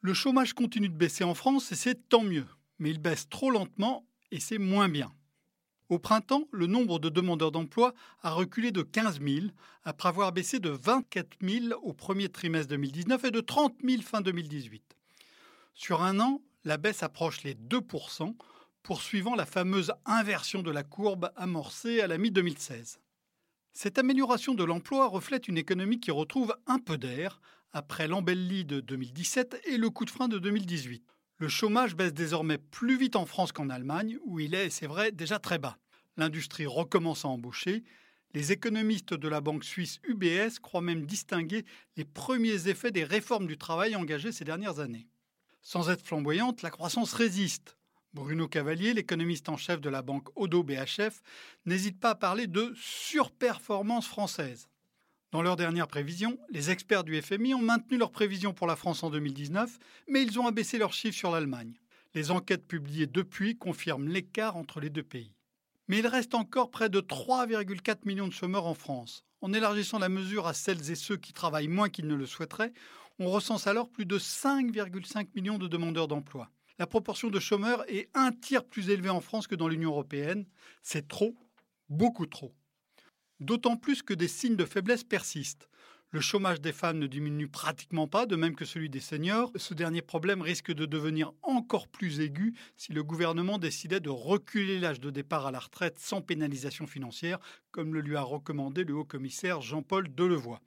Le chômage continue de baisser en France et c'est tant mieux, mais il baisse trop lentement et c'est moins bien. Au printemps, le nombre de demandeurs d'emploi a reculé de 15 000, après avoir baissé de 24 000 au premier trimestre 2019 et de 30 000 fin 2018. Sur un an, la baisse approche les 2% poursuivant la fameuse inversion de la courbe amorcée à la mi-2016. Cette amélioration de l'emploi reflète une économie qui retrouve un peu d'air après l'embellie de 2017 et le coup de frein de 2018. Le chômage baisse désormais plus vite en France qu'en Allemagne, où il est, c'est vrai, déjà très bas. L'industrie recommence à embaucher. Les économistes de la banque suisse UBS croient même distinguer les premiers effets des réformes du travail engagées ces dernières années. Sans être flamboyante, la croissance résiste. Bruno Cavalier, l'économiste en chef de la banque Odo BHF, n'hésite pas à parler de surperformance française. Dans leurs dernières prévisions, les experts du FMI ont maintenu leurs prévisions pour la France en 2019, mais ils ont abaissé leurs chiffres sur l'Allemagne. Les enquêtes publiées depuis confirment l'écart entre les deux pays. Mais il reste encore près de 3,4 millions de chômeurs en France. En élargissant la mesure à celles et ceux qui travaillent moins qu'ils ne le souhaiteraient, on recense alors plus de 5,5 millions de demandeurs d'emploi. La proportion de chômeurs est un tiers plus élevée en France que dans l'Union européenne. C'est trop, beaucoup trop. D'autant plus que des signes de faiblesse persistent. Le chômage des femmes ne diminue pratiquement pas, de même que celui des seniors. Ce dernier problème risque de devenir encore plus aigu si le gouvernement décidait de reculer l'âge de départ à la retraite sans pénalisation financière, comme le lui a recommandé le haut-commissaire Jean-Paul Delevoye.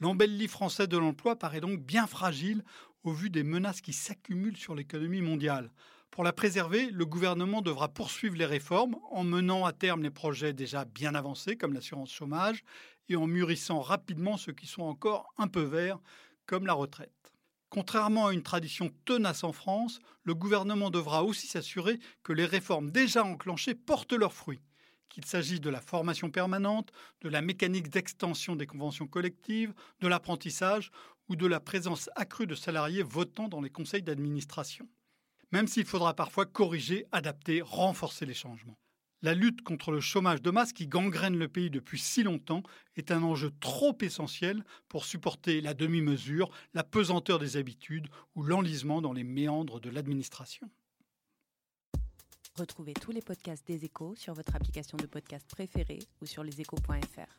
L'embellie français de l'emploi paraît donc bien fragile au vu des menaces qui s'accumulent sur l'économie mondiale. Pour la préserver, le gouvernement devra poursuivre les réformes en menant à terme les projets déjà bien avancés comme l'assurance chômage et en mûrissant rapidement ceux qui sont encore un peu verts comme la retraite. Contrairement à une tradition tenace en France, le gouvernement devra aussi s'assurer que les réformes déjà enclenchées portent leurs fruits, qu'il s'agisse de la formation permanente, de la mécanique d'extension des conventions collectives, de l'apprentissage ou de la présence accrue de salariés votant dans les conseils d'administration même s'il faudra parfois corriger, adapter, renforcer les changements. La lutte contre le chômage de masse qui gangrène le pays depuis si longtemps est un enjeu trop essentiel pour supporter la demi-mesure, la pesanteur des habitudes ou l'enlisement dans les méandres de l'administration. Retrouvez tous les podcasts des échos sur votre application de podcast préférée ou sur leséchos.fr.